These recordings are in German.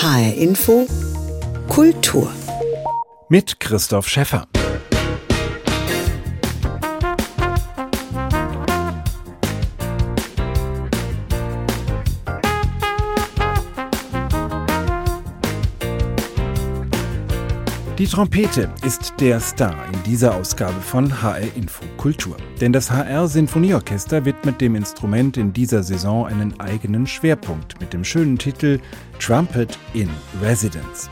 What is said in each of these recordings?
HR Info Kultur mit Christoph Schäffer. Die Trompete ist der Star in dieser Ausgabe von HR Info Kultur. Denn das HR Sinfonieorchester widmet dem Instrument in dieser Saison einen eigenen Schwerpunkt mit dem schönen Titel Trumpet in Residence.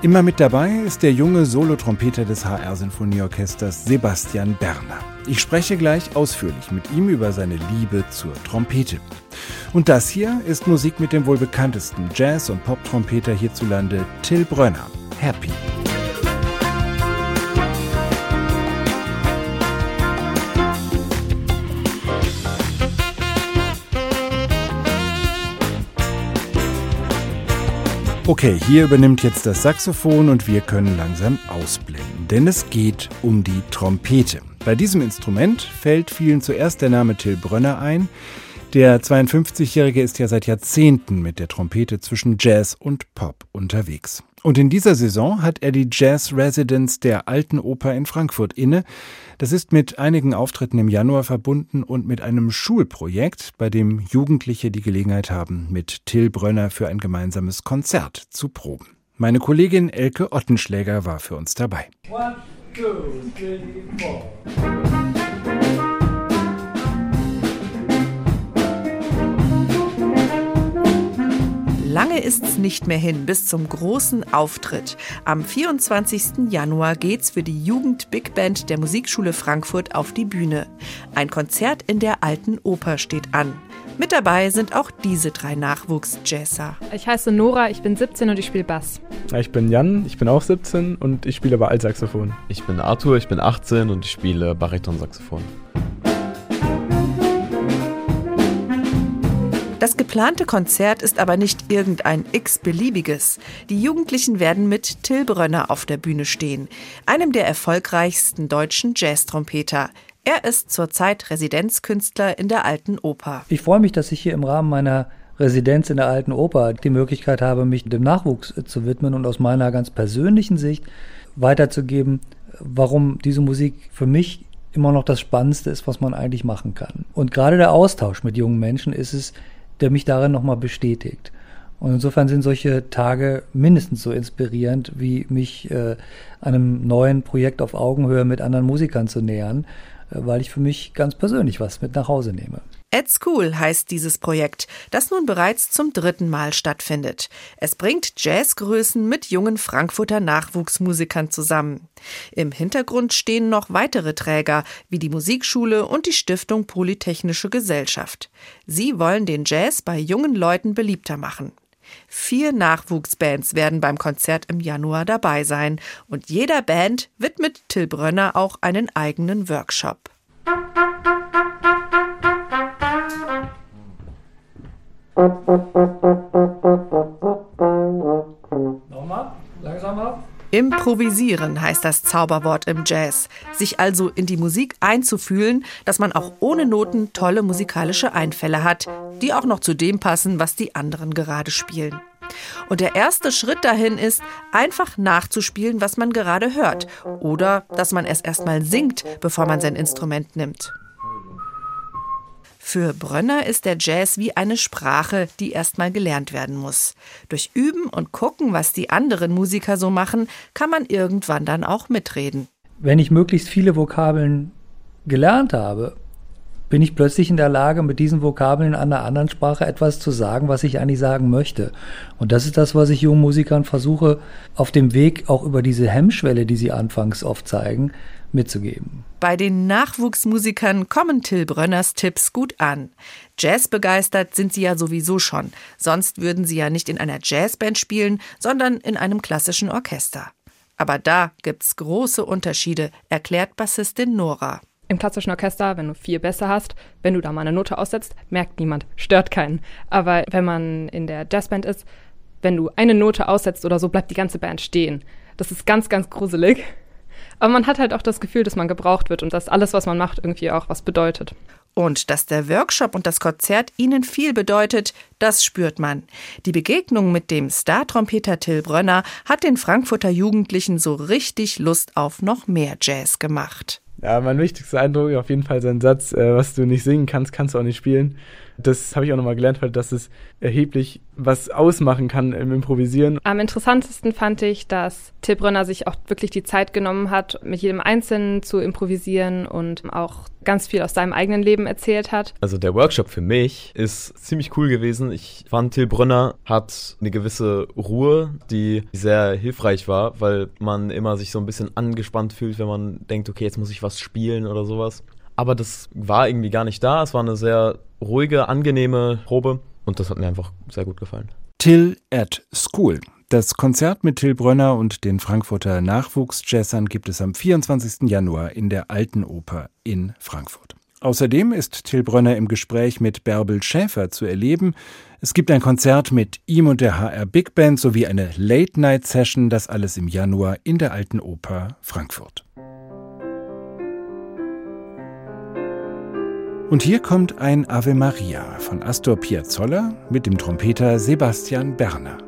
Immer mit dabei ist der junge Solotrompeter des HR Sinfonieorchesters Sebastian Berner. Ich spreche gleich ausführlich mit ihm über seine Liebe zur Trompete. Und das hier ist Musik mit dem wohl bekanntesten Jazz- und Pop-Trompeter hierzulande, Till Brönner. Happy. Okay, hier übernimmt jetzt das Saxophon und wir können langsam ausblenden, denn es geht um die Trompete. Bei diesem Instrument fällt vielen zuerst der Name Till Brönner ein. Der 52-Jährige ist ja seit Jahrzehnten mit der Trompete zwischen Jazz und Pop unterwegs. Und in dieser Saison hat er die Jazz Residence der Alten Oper in Frankfurt inne. Das ist mit einigen Auftritten im Januar verbunden und mit einem Schulprojekt, bei dem Jugendliche die Gelegenheit haben, mit Till Brönner für ein gemeinsames Konzert zu proben. Meine Kollegin Elke Ottenschläger war für uns dabei. One, two, three, Lange ist's nicht mehr hin bis zum großen Auftritt. Am 24. Januar geht's für die Jugend Big Band der Musikschule Frankfurt auf die Bühne. Ein Konzert in der Alten Oper steht an. Mit dabei sind auch diese drei Nachwuchsjazzer. Ich heiße Nora, ich bin 17 und ich spiele Bass. Ich bin Jan, ich bin auch 17 und ich spiele aber Altsaxophon. Ich bin Arthur, ich bin 18 und ich spiele Baritonsaxophon. Das geplante Konzert ist aber nicht irgendein x-beliebiges. Die Jugendlichen werden mit Till Brönner auf der Bühne stehen, einem der erfolgreichsten deutschen Jazztrompeter. Er ist zurzeit Residenzkünstler in der Alten Oper. Ich freue mich, dass ich hier im Rahmen meiner Residenz in der Alten Oper die Möglichkeit habe, mich dem Nachwuchs zu widmen und aus meiner ganz persönlichen Sicht weiterzugeben, warum diese Musik für mich immer noch das Spannendste ist, was man eigentlich machen kann. Und gerade der Austausch mit jungen Menschen ist es, der mich darin nochmal bestätigt. Und insofern sind solche Tage mindestens so inspirierend, wie mich äh, einem neuen Projekt auf Augenhöhe mit anderen Musikern zu nähern, äh, weil ich für mich ganz persönlich was mit nach Hause nehme. At School heißt dieses Projekt, das nun bereits zum dritten Mal stattfindet. Es bringt Jazzgrößen mit jungen Frankfurter Nachwuchsmusikern zusammen. Im Hintergrund stehen noch weitere Träger wie die Musikschule und die Stiftung Polytechnische Gesellschaft. Sie wollen den Jazz bei jungen Leuten beliebter machen. Vier Nachwuchsbands werden beim Konzert im Januar dabei sein und jeder Band widmet Till Brönner auch einen eigenen Workshop. Improvisieren heißt das Zauberwort im Jazz. Sich also in die Musik einzufühlen, dass man auch ohne Noten tolle musikalische Einfälle hat, die auch noch zu dem passen, was die anderen gerade spielen. Und der erste Schritt dahin ist, einfach nachzuspielen, was man gerade hört. Oder dass man es erstmal singt, bevor man sein Instrument nimmt. Für Brönner ist der Jazz wie eine Sprache, die erstmal gelernt werden muss. Durch Üben und Gucken, was die anderen Musiker so machen, kann man irgendwann dann auch mitreden. Wenn ich möglichst viele Vokabeln gelernt habe, bin ich plötzlich in der Lage, mit diesen Vokabeln in einer anderen Sprache etwas zu sagen, was ich eigentlich sagen möchte. Und das ist das, was ich jungen Musikern versuche, auf dem Weg auch über diese Hemmschwelle, die sie anfangs oft zeigen, mitzugeben. Bei den Nachwuchsmusikern kommen Till Brönners Tipps gut an. Jazzbegeistert sind sie ja sowieso schon. Sonst würden sie ja nicht in einer Jazzband spielen, sondern in einem klassischen Orchester. Aber da gibt's große Unterschiede, erklärt Bassistin Nora. Im klassischen Orchester, wenn du vier Bässe hast, wenn du da mal eine Note aussetzt, merkt niemand, stört keinen. Aber wenn man in der Jazzband ist, wenn du eine Note aussetzt oder so, bleibt die ganze Band stehen. Das ist ganz, ganz gruselig. Aber man hat halt auch das Gefühl, dass man gebraucht wird und dass alles, was man macht, irgendwie auch was bedeutet. Und dass der Workshop und das Konzert ihnen viel bedeutet, das spürt man. Die Begegnung mit dem Star-Trompeter Till Brönner hat den Frankfurter Jugendlichen so richtig Lust auf noch mehr Jazz gemacht. Ja, mein wichtigster Eindruck auf jeden Fall sein Satz, äh, was du nicht singen kannst, kannst du auch nicht spielen. Das habe ich auch nochmal gelernt, weil das es erheblich was ausmachen kann im Improvisieren. Am interessantesten fand ich, dass Till Brönner sich auch wirklich die Zeit genommen hat, mit jedem Einzelnen zu improvisieren und auch ganz viel aus seinem eigenen Leben erzählt hat. Also der Workshop für mich ist ziemlich cool gewesen. Ich fand, Till Brönner hat eine gewisse Ruhe, die sehr hilfreich war, weil man immer sich so ein bisschen angespannt fühlt, wenn man denkt, okay, jetzt muss ich was spielen oder sowas. Aber das war irgendwie gar nicht da. Es war eine sehr ruhige, angenehme Probe und das hat mir einfach sehr gut gefallen. Till at School. Das Konzert mit Till Brönner und den Frankfurter Nachwuchsjazzern gibt es am 24. Januar in der Alten Oper in Frankfurt. Außerdem ist Till Brönner im Gespräch mit Bärbel Schäfer zu erleben. Es gibt ein Konzert mit ihm und der HR Big Band sowie eine Late-Night-Session, das alles im Januar in der Alten Oper Frankfurt. Und hier kommt ein Ave Maria von Astor Piazzolla mit dem Trompeter Sebastian Berner.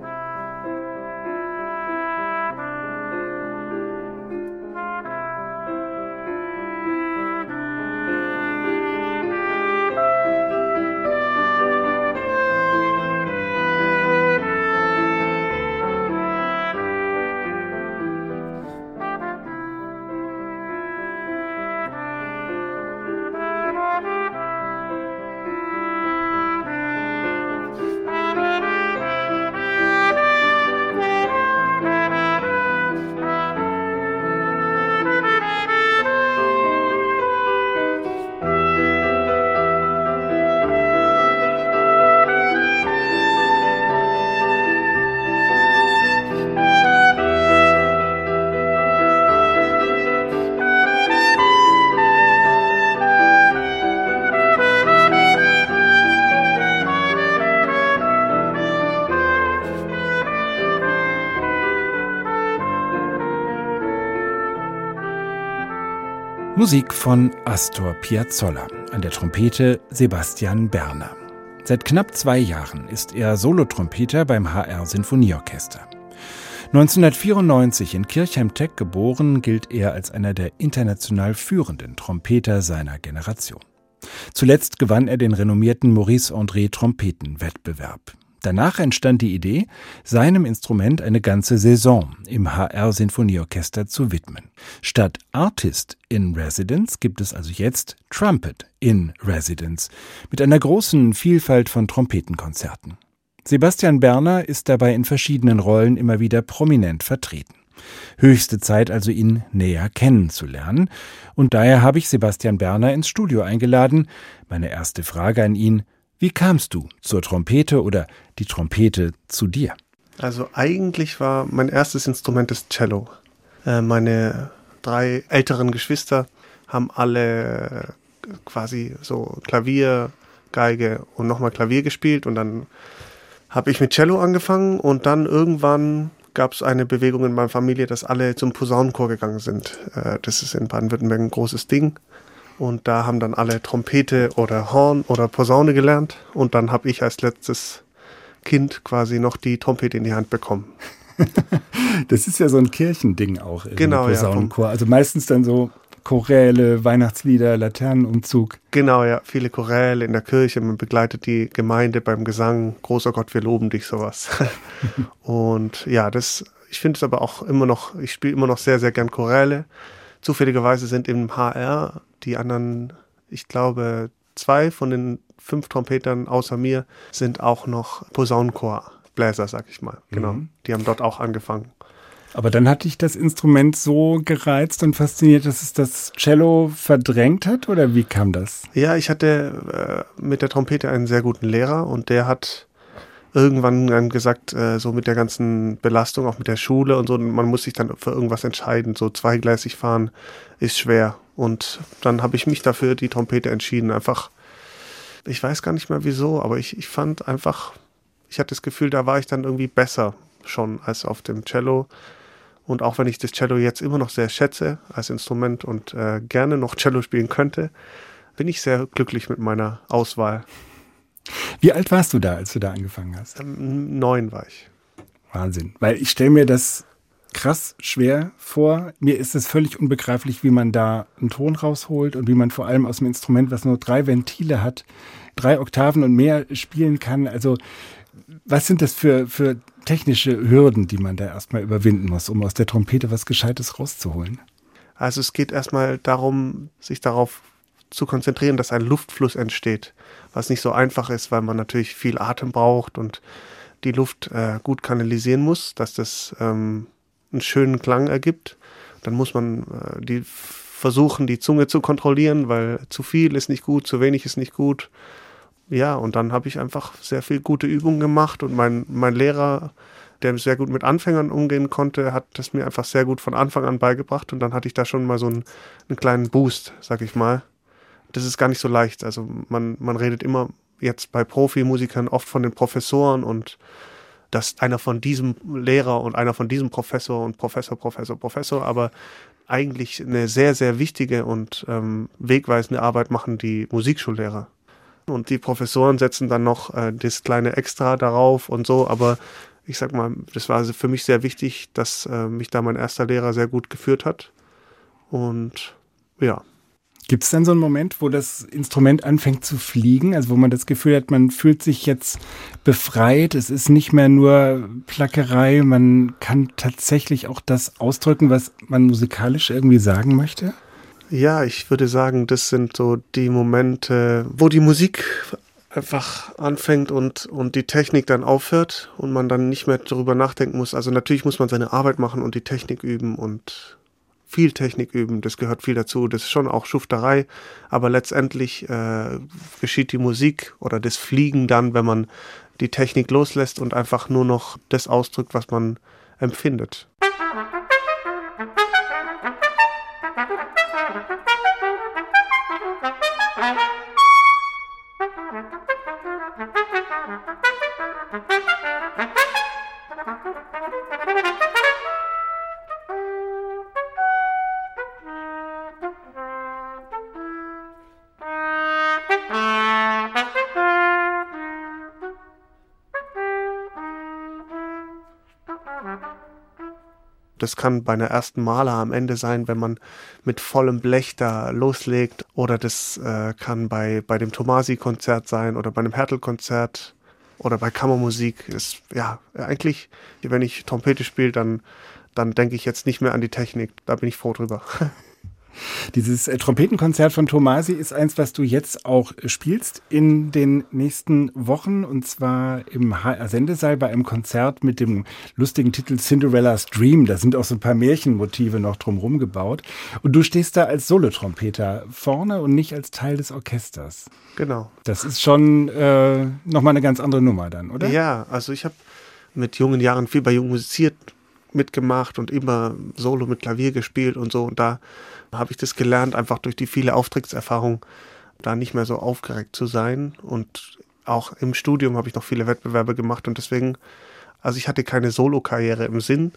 Musik von Astor Piazzolla, an der Trompete Sebastian Berner. Seit knapp zwei Jahren ist er Solotrompeter beim HR Sinfonieorchester. 1994 in Kirchheim-Teck geboren, gilt er als einer der international führenden Trompeter seiner Generation. Zuletzt gewann er den renommierten Maurice André Trompetenwettbewerb. Danach entstand die Idee, seinem Instrument eine ganze Saison im HR Sinfonieorchester zu widmen. Statt Artist in Residence gibt es also jetzt Trumpet in Residence mit einer großen Vielfalt von Trompetenkonzerten. Sebastian Berner ist dabei in verschiedenen Rollen immer wieder prominent vertreten. Höchste Zeit also, ihn näher kennenzulernen. Und daher habe ich Sebastian Berner ins Studio eingeladen. Meine erste Frage an ihn, wie kamst du zur Trompete oder die Trompete zu dir? Also eigentlich war mein erstes Instrument das Cello. Äh, meine drei älteren Geschwister haben alle quasi so Klavier, Geige und nochmal Klavier gespielt und dann habe ich mit Cello angefangen und dann irgendwann gab es eine Bewegung in meiner Familie, dass alle zum Posaunenchor gegangen sind. Äh, das ist in Baden-Württemberg ein großes Ding. Und da haben dann alle Trompete oder Horn oder Posaune gelernt. Und dann habe ich als letztes Kind quasi noch die Trompete in die Hand bekommen. das ist ja so ein Kirchending auch. Genau, Posaunenchor. Ja, also meistens dann so Choräle, Weihnachtslieder, Laternenumzug. Genau, ja, viele Choräle in der Kirche. Man begleitet die Gemeinde beim Gesang. Großer Gott, wir loben dich, sowas. und ja, das, ich finde es aber auch immer noch, ich spiele immer noch sehr, sehr gern Choräle. Zufälligerweise sind im HR die anderen, ich glaube, zwei von den fünf Trompetern außer mir sind auch noch Posaunenchorbläser, sag ich mal. Genau. Mhm. Die haben dort auch angefangen. Aber dann hat dich das Instrument so gereizt und fasziniert, dass es das Cello verdrängt hat? Oder wie kam das? Ja, ich hatte äh, mit der Trompete einen sehr guten Lehrer und der hat irgendwann dann gesagt, äh, so mit der ganzen Belastung, auch mit der Schule und so, man muss sich dann für irgendwas entscheiden. So zweigleisig fahren ist schwer. Und dann habe ich mich dafür die Trompete entschieden. Einfach, ich weiß gar nicht mehr wieso, aber ich, ich fand einfach, ich hatte das Gefühl, da war ich dann irgendwie besser schon als auf dem Cello. Und auch wenn ich das Cello jetzt immer noch sehr schätze als Instrument und äh, gerne noch Cello spielen könnte, bin ich sehr glücklich mit meiner Auswahl. Wie alt warst du da, als du da angefangen hast? Ähm, neun war ich. Wahnsinn. Weil ich stelle mir das krass schwer vor. Mir ist es völlig unbegreiflich, wie man da einen Ton rausholt und wie man vor allem aus dem Instrument, was nur drei Ventile hat, drei Oktaven und mehr spielen kann. Also was sind das für, für technische Hürden, die man da erstmal überwinden muss, um aus der Trompete was Gescheites rauszuholen? Also es geht erstmal darum, sich darauf zu konzentrieren, dass ein Luftfluss entsteht, was nicht so einfach ist, weil man natürlich viel Atem braucht und die Luft äh, gut kanalisieren muss, dass das ähm, einen schönen Klang ergibt. Dann muss man äh, die versuchen, die Zunge zu kontrollieren, weil zu viel ist nicht gut, zu wenig ist nicht gut. Ja, und dann habe ich einfach sehr viel gute Übungen gemacht und mein, mein Lehrer, der sehr gut mit Anfängern umgehen konnte, hat das mir einfach sehr gut von Anfang an beigebracht und dann hatte ich da schon mal so einen, einen kleinen Boost, sag ich mal das ist gar nicht so leicht. Also man, man redet immer jetzt bei Profimusikern oft von den Professoren und dass einer von diesem Lehrer und einer von diesem Professor und Professor, Professor, Professor, aber eigentlich eine sehr, sehr wichtige und ähm, wegweisende Arbeit machen die Musikschullehrer. Und die Professoren setzen dann noch äh, das kleine Extra darauf und so, aber ich sag mal, das war für mich sehr wichtig, dass äh, mich da mein erster Lehrer sehr gut geführt hat. Und ja, Gibt es dann so einen Moment, wo das Instrument anfängt zu fliegen, also wo man das Gefühl hat, man fühlt sich jetzt befreit, es ist nicht mehr nur Plackerei, man kann tatsächlich auch das ausdrücken, was man musikalisch irgendwie sagen möchte? Ja, ich würde sagen, das sind so die Momente, wo die Musik einfach anfängt und, und die Technik dann aufhört und man dann nicht mehr darüber nachdenken muss. Also natürlich muss man seine Arbeit machen und die Technik üben und viel Technik üben, das gehört viel dazu. Das ist schon auch Schufterei, aber letztendlich äh, geschieht die Musik oder das Fliegen dann, wenn man die Technik loslässt und einfach nur noch das ausdrückt, was man empfindet. Das kann bei einer ersten Maler am Ende sein, wenn man mit vollem Blech da loslegt. Oder das äh, kann bei, bei dem Tomasi-Konzert sein oder bei einem Hertel-Konzert oder bei Kammermusik. Ist, ja, eigentlich, wenn ich Trompete spiele, dann, dann denke ich jetzt nicht mehr an die Technik. Da bin ich froh drüber. Dieses äh, Trompetenkonzert von Tomasi ist eins, was du jetzt auch spielst in den nächsten Wochen und zwar im HR-Sendesaal bei einem Konzert mit dem lustigen Titel Cinderella's Dream. Da sind auch so ein paar Märchenmotive noch drumherum gebaut. Und du stehst da als Solotrompeter vorne und nicht als Teil des Orchesters. Genau. Das ist schon äh, nochmal eine ganz andere Nummer dann, oder? Ja, also ich habe mit jungen Jahren viel bei Jung musiziert mitgemacht und immer Solo mit Klavier gespielt und so. Und da habe ich das gelernt, einfach durch die viele Auftrittserfahrung, da nicht mehr so aufgeregt zu sein. Und auch im Studium habe ich noch viele Wettbewerbe gemacht und deswegen, also ich hatte keine Solo-Karriere im Sinn,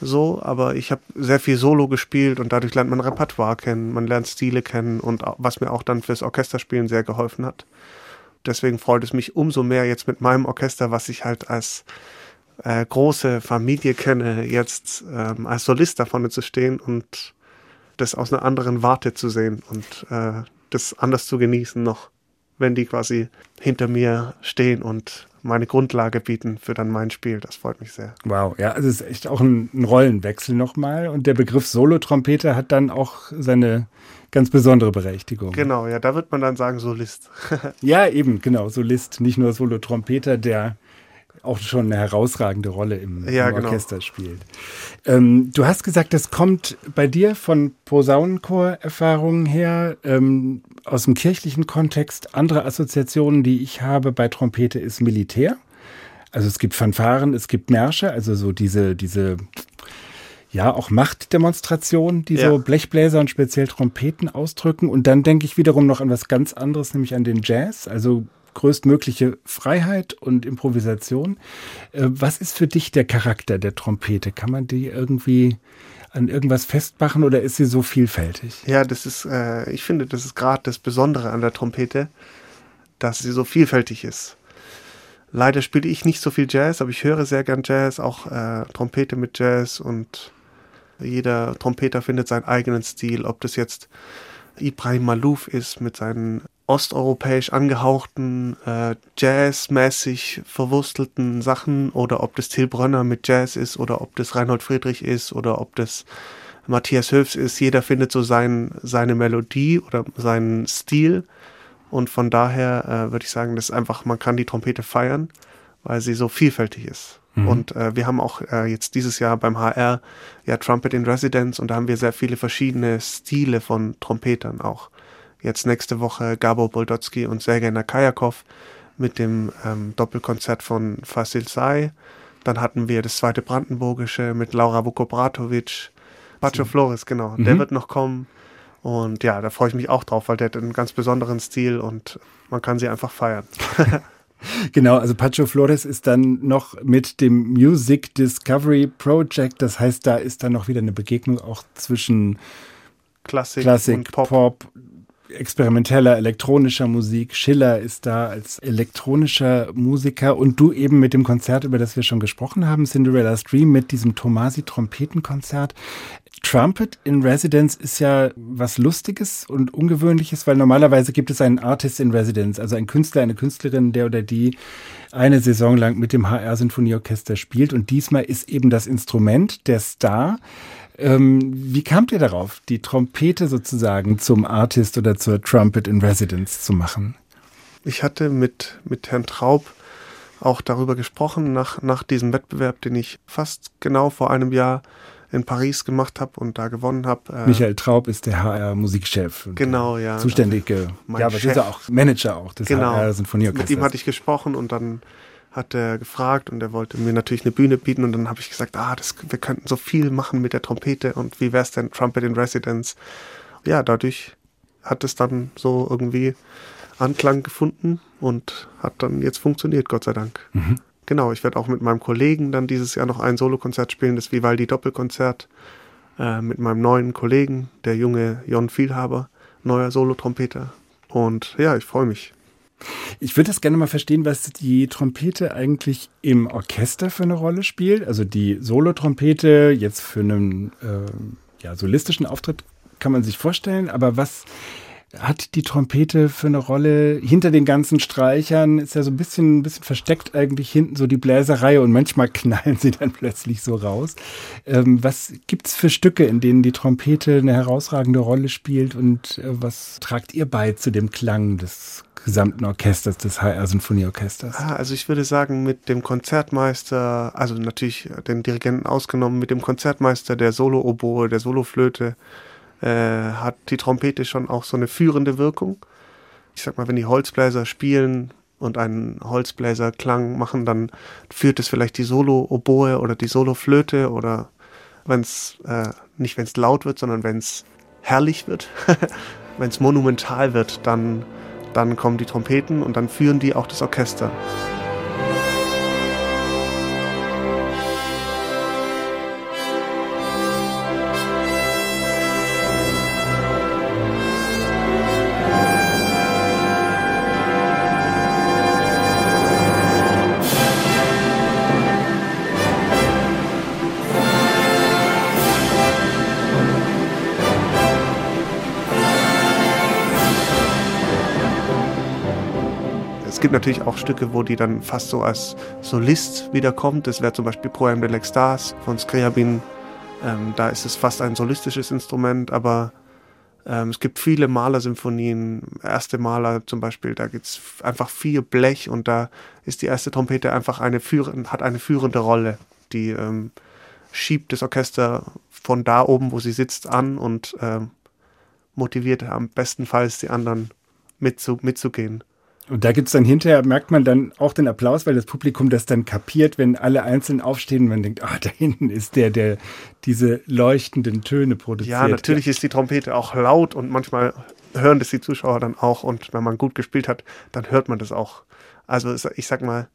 so, aber ich habe sehr viel Solo gespielt und dadurch lernt man Repertoire kennen, man lernt Stile kennen und was mir auch dann fürs Orchesterspielen sehr geholfen hat. Deswegen freut es mich umso mehr jetzt mit meinem Orchester, was ich halt als äh, große Familie kenne, jetzt ähm, als Solist da vorne zu stehen und das aus einer anderen Warte zu sehen und äh, das anders zu genießen noch, wenn die quasi hinter mir stehen und meine Grundlage bieten für dann mein Spiel. Das freut mich sehr. Wow, ja, also es ist echt auch ein, ein Rollenwechsel nochmal. Und der Begriff Solotrompete hat dann auch seine ganz besondere Berechtigung. Genau, ja, da wird man dann sagen Solist. ja, eben, genau, Solist, nicht nur Solotrompeter, der auch schon eine herausragende Rolle im, ja, im genau. Orchester spielt. Ähm, du hast gesagt, das kommt bei dir von Posaunenchor-Erfahrungen her, ähm, aus dem kirchlichen Kontext. Andere Assoziationen, die ich habe bei Trompete, ist Militär. Also es gibt Fanfaren, es gibt Märsche, also so diese, diese ja, auch Machtdemonstrationen, die ja. so Blechbläser und speziell Trompeten ausdrücken. Und dann denke ich wiederum noch an was ganz anderes, nämlich an den Jazz. Also größtmögliche Freiheit und Improvisation. Äh, was ist für dich der Charakter der Trompete? Kann man die irgendwie an irgendwas festmachen oder ist sie so vielfältig? Ja, das ist, äh, ich finde, das ist gerade das Besondere an der Trompete, dass sie so vielfältig ist. Leider spiele ich nicht so viel Jazz, aber ich höre sehr gern Jazz, auch äh, Trompete mit Jazz und jeder Trompeter findet seinen eigenen Stil, ob das jetzt Ibrahim Malouf ist mit seinen osteuropäisch angehauchten, äh, jazzmäßig verwurstelten Sachen oder ob das Till Brönner mit Jazz ist oder ob das Reinhold Friedrich ist oder ob das Matthias Höfs ist. Jeder findet so sein, seine Melodie oder seinen Stil und von daher äh, würde ich sagen, das ist einfach, man kann die Trompete feiern, weil sie so vielfältig ist. Mhm. Und äh, wir haben auch äh, jetzt dieses Jahr beim HR ja Trumpet in Residence und da haben wir sehr viele verschiedene Stile von Trompetern auch. Jetzt nächste Woche Gabo Boldotsky und Sergei Nakajakov mit dem ähm, Doppelkonzert von Fasil Say. Dann hatten wir das zweite Brandenburgische mit Laura Vukobratovic. Pacho Flores, genau. Mhm. Der wird noch kommen. Und ja, da freue ich mich auch drauf, weil der hat einen ganz besonderen Stil und man kann sie einfach feiern. Genau, also Pacho Flores ist dann noch mit dem Music Discovery Project. Das heißt, da ist dann noch wieder eine Begegnung auch zwischen Klassik, Klassik und Pop. Pop, experimenteller elektronischer Musik. Schiller ist da als elektronischer Musiker und du eben mit dem Konzert, über das wir schon gesprochen haben, Cinderella's Dream mit diesem Tomasi Trompetenkonzert. Trumpet in Residence ist ja was Lustiges und Ungewöhnliches, weil normalerweise gibt es einen Artist in Residence, also ein Künstler, eine Künstlerin, der oder die eine Saison lang mit dem HR Sinfonieorchester spielt. Und diesmal ist eben das Instrument der Star. Ähm, wie kamt ihr darauf, die Trompete sozusagen zum Artist oder zur Trumpet in Residence zu machen? Ich hatte mit, mit Herrn Traub auch darüber gesprochen, nach, nach diesem Wettbewerb, den ich fast genau vor einem Jahr in Paris gemacht habe und da gewonnen habe. Äh Michael Traub ist der HR-Musikchef. Genau, ja. Zuständige, ja, aber ist er auch Manager auch des genau. HR-Sinfonieorchesters. Mit ihm hatte ich gesprochen und dann hat er gefragt und er wollte mir natürlich eine Bühne bieten und dann habe ich gesagt, ah, das, wir könnten so viel machen mit der Trompete und wie wäre es denn Trumpet in Residence? Ja, dadurch hat es dann so irgendwie Anklang gefunden und hat dann jetzt funktioniert, Gott sei Dank. Mhm. Genau, ich werde auch mit meinem Kollegen dann dieses Jahr noch ein Solokonzert spielen, das Vivaldi Doppelkonzert äh, mit meinem neuen Kollegen, der junge Jon Vielhaber, neuer Solotrompeter. Und ja, ich freue mich. Ich würde das gerne mal verstehen, was die Trompete eigentlich im Orchester für eine Rolle spielt. Also die Solotrompete jetzt für einen äh, ja, solistischen Auftritt kann man sich vorstellen, aber was hat die Trompete für eine Rolle hinter den ganzen Streichern? Ist ja so ein bisschen, ein bisschen versteckt eigentlich hinten so die Bläserei und manchmal knallen sie dann plötzlich so raus. Ähm, was gibt's für Stücke, in denen die Trompete eine herausragende Rolle spielt und äh, was tragt ihr bei zu dem Klang des gesamten Orchesters, des HR Sinfonieorchesters? Ah, also ich würde sagen, mit dem Konzertmeister, also natürlich den Dirigenten ausgenommen, mit dem Konzertmeister der Solo-Oboe, der Soloflöte, äh, hat die Trompete schon auch so eine führende Wirkung. Ich sag mal, wenn die Holzbläser spielen und einen Holzbläserklang machen, dann führt es vielleicht die Solo-Oboe oder die Solo-Flöte oder wenn es äh, nicht wenn es laut wird, sondern wenn es herrlich wird, wenn es monumental wird, dann, dann kommen die Trompeten und dann führen die auch das Orchester. Gibt natürlich auch Stücke, wo die dann fast so als Solist wiederkommt. Das wäre zum Beispiel Poem de l'Extase von Scriabin. Ähm, da ist es fast ein solistisches Instrument, aber ähm, es gibt viele Malersymphonien. Erste Maler zum Beispiel, da gibt es einfach viel Blech und da ist die erste Trompete einfach eine führende, hat eine führende Rolle. Die ähm, schiebt das Orchester von da oben, wo sie sitzt, an und ähm, motiviert am bestenfalls die anderen mitzu, mitzugehen. Und da gibt es dann hinterher, merkt man dann auch den Applaus, weil das Publikum das dann kapiert, wenn alle einzeln aufstehen und man denkt, ah, da hinten ist der, der diese leuchtenden Töne produziert. Ja, natürlich ja. ist die Trompete auch laut und manchmal hören das die Zuschauer dann auch und wenn man gut gespielt hat, dann hört man das auch. Also ich sag mal,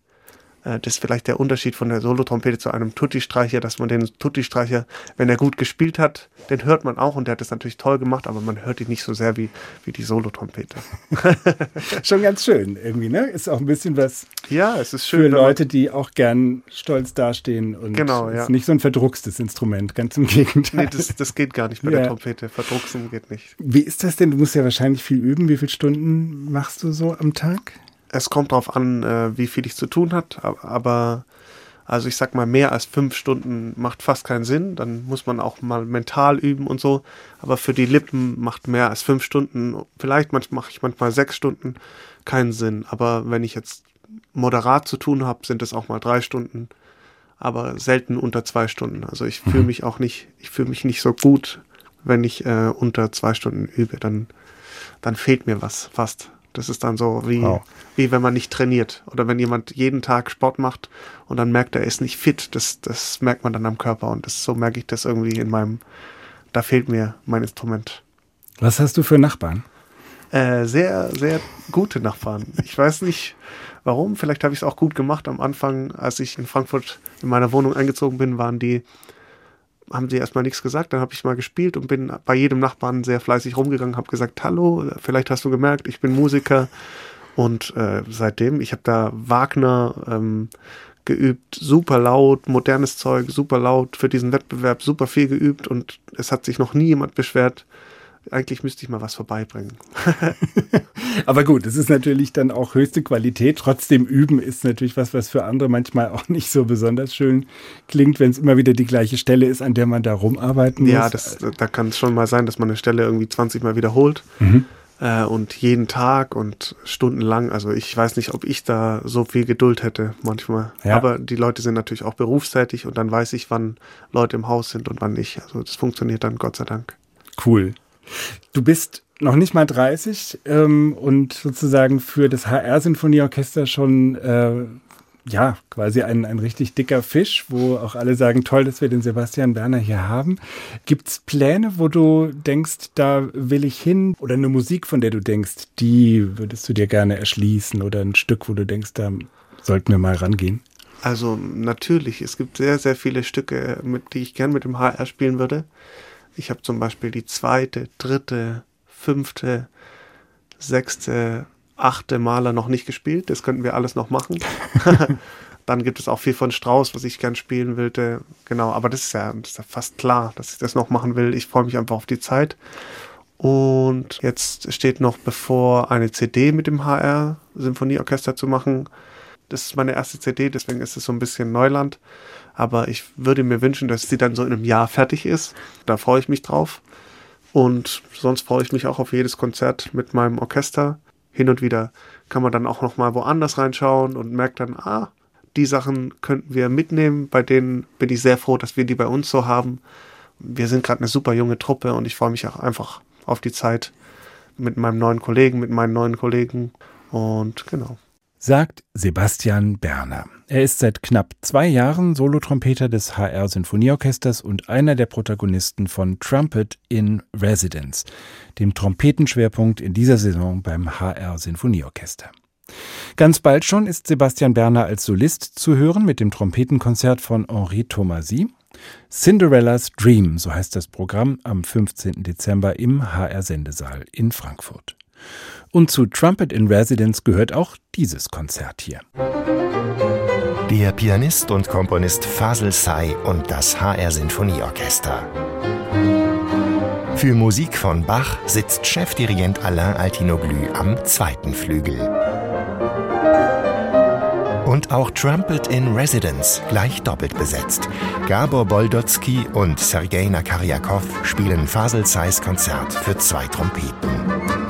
das ist vielleicht der Unterschied von der Solotrompete zu einem Tutti-Streicher, dass man den Tutti-Streicher, wenn er gut gespielt hat, den hört man auch und der hat das natürlich toll gemacht, aber man hört ihn nicht so sehr wie, wie die Solotrompete. Schon ganz schön irgendwie, ne? Ist auch ein bisschen was ja, es ist schön, für Leute, die auch gern stolz dastehen und genau, ja. ist nicht so ein verdruckstes Instrument, ganz im Gegenteil. Nee, das, das geht gar nicht bei ja. der Trompete. Verdrucksen geht nicht. Wie ist das denn? Du musst ja wahrscheinlich viel üben. Wie viele Stunden machst du so am Tag? Es kommt darauf an, äh, wie viel ich zu tun hat, aber also ich sag mal, mehr als fünf Stunden macht fast keinen Sinn. Dann muss man auch mal mental üben und so. Aber für die Lippen macht mehr als fünf Stunden, vielleicht mache ich manchmal sechs Stunden, keinen Sinn. Aber wenn ich jetzt moderat zu tun habe, sind es auch mal drei Stunden. Aber selten unter zwei Stunden. Also ich fühle mhm. mich auch nicht, ich fühle mich nicht so gut, wenn ich äh, unter zwei Stunden übe. Dann, dann fehlt mir was fast. Das ist dann so wie, wow. wie wenn man nicht trainiert oder wenn jemand jeden Tag Sport macht und dann merkt, er ist nicht fit. Das, das merkt man dann am Körper und das, so merke ich das irgendwie in meinem, da fehlt mir mein Instrument. Was hast du für Nachbarn? Äh, sehr, sehr gute Nachbarn. Ich weiß nicht warum. Vielleicht habe ich es auch gut gemacht. Am Anfang, als ich in Frankfurt in meiner Wohnung eingezogen bin, waren die haben sie erstmal nichts gesagt. Dann habe ich mal gespielt und bin bei jedem Nachbarn sehr fleißig rumgegangen, habe gesagt, hallo, vielleicht hast du gemerkt, ich bin Musiker. Und äh, seitdem, ich habe da Wagner ähm, geübt, super laut, modernes Zeug, super laut für diesen Wettbewerb, super viel geübt und es hat sich noch nie jemand beschwert, eigentlich müsste ich mal was vorbeibringen. Aber gut, es ist natürlich dann auch höchste Qualität. Trotzdem üben ist natürlich was, was für andere manchmal auch nicht so besonders schön klingt, wenn es immer wieder die gleiche Stelle ist, an der man da rumarbeiten muss. Ja, das, da kann es schon mal sein, dass man eine Stelle irgendwie 20 Mal wiederholt. Mhm. Äh, und jeden Tag und stundenlang. Also ich weiß nicht, ob ich da so viel Geduld hätte manchmal. Ja. Aber die Leute sind natürlich auch berufstätig und dann weiß ich, wann Leute im Haus sind und wann nicht. Also das funktioniert dann Gott sei Dank. Cool. Du bist noch nicht mal 30 ähm, und sozusagen für das HR-Sinfonieorchester schon äh, ja quasi ein, ein richtig dicker Fisch, wo auch alle sagen, toll, dass wir den Sebastian Berner hier haben. Gibt es Pläne, wo du denkst, da will ich hin? Oder eine Musik, von der du denkst, die würdest du dir gerne erschließen? Oder ein Stück, wo du denkst, da sollten wir mal rangehen? Also natürlich, es gibt sehr, sehr viele Stücke, mit, die ich gern mit dem HR spielen würde. Ich habe zum Beispiel die zweite, dritte, fünfte, sechste, achte Maler noch nicht gespielt. Das könnten wir alles noch machen. Dann gibt es auch viel von Strauß, was ich gern spielen wollte. Genau, aber das ist, ja, das ist ja fast klar, dass ich das noch machen will. Ich freue mich einfach auf die Zeit. Und jetzt steht noch bevor, eine CD mit dem HR Symphonieorchester zu machen. Das ist meine erste CD, deswegen ist es so ein bisschen Neuland. Aber ich würde mir wünschen, dass sie dann so in einem Jahr fertig ist. Da freue ich mich drauf. Und sonst freue ich mich auch auf jedes Konzert mit meinem Orchester. Hin und wieder kann man dann auch noch mal woanders reinschauen und merkt dann, ah, die Sachen könnten wir mitnehmen. Bei denen bin ich sehr froh, dass wir die bei uns so haben. Wir sind gerade eine super junge Truppe und ich freue mich auch einfach auf die Zeit mit meinem neuen Kollegen, mit meinen neuen Kollegen. Und genau sagt Sebastian Berner. Er ist seit knapp zwei Jahren Solotrompeter des HR Sinfonieorchesters und einer der Protagonisten von Trumpet in Residence, dem Trompetenschwerpunkt in dieser Saison beim HR Sinfonieorchester. Ganz bald schon ist Sebastian Berner als Solist zu hören mit dem Trompetenkonzert von Henri Thomasy. Cinderella's Dream, so heißt das Programm, am 15. Dezember im HR Sendesaal in Frankfurt. Und zu Trumpet in Residence gehört auch dieses Konzert hier. Der Pianist und Komponist Fasel Say und das HR Sinfonieorchester. Für Musik von Bach sitzt Chefdirigent Alain Altinoglu am zweiten Flügel. Und auch Trumpet in Residence, gleich doppelt besetzt. Gabor Boldotsky und Sergei Nakaryakov spielen Fasel Says Konzert für zwei Trompeten.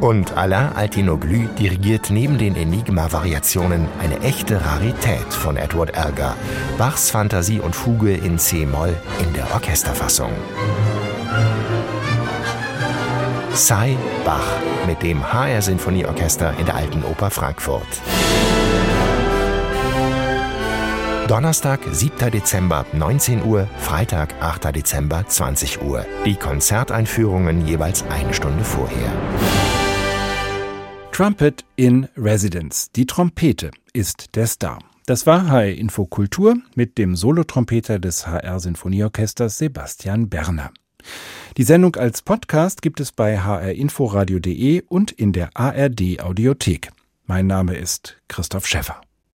Und Alain Altinoglu dirigiert neben den Enigma-Variationen eine echte Rarität von Edward Elgar, Bachs Fantasie und Fuge in C-Moll in der Orchesterfassung. Sei Bach mit dem HR Sinfonieorchester in der Alten Oper Frankfurt. Donnerstag, 7. Dezember, 19 Uhr, Freitag, 8. Dezember, 20 Uhr. Die Konzerteinführungen jeweils eine Stunde vorher. Trumpet in Residence. Die Trompete ist der Star. Das war HR Info Kultur mit dem Solotrompeter des HR Sinfonieorchesters Sebastian Berner. Die Sendung als Podcast gibt es bei hrinforadio.de und in der ARD Audiothek. Mein Name ist Christoph Schäffer.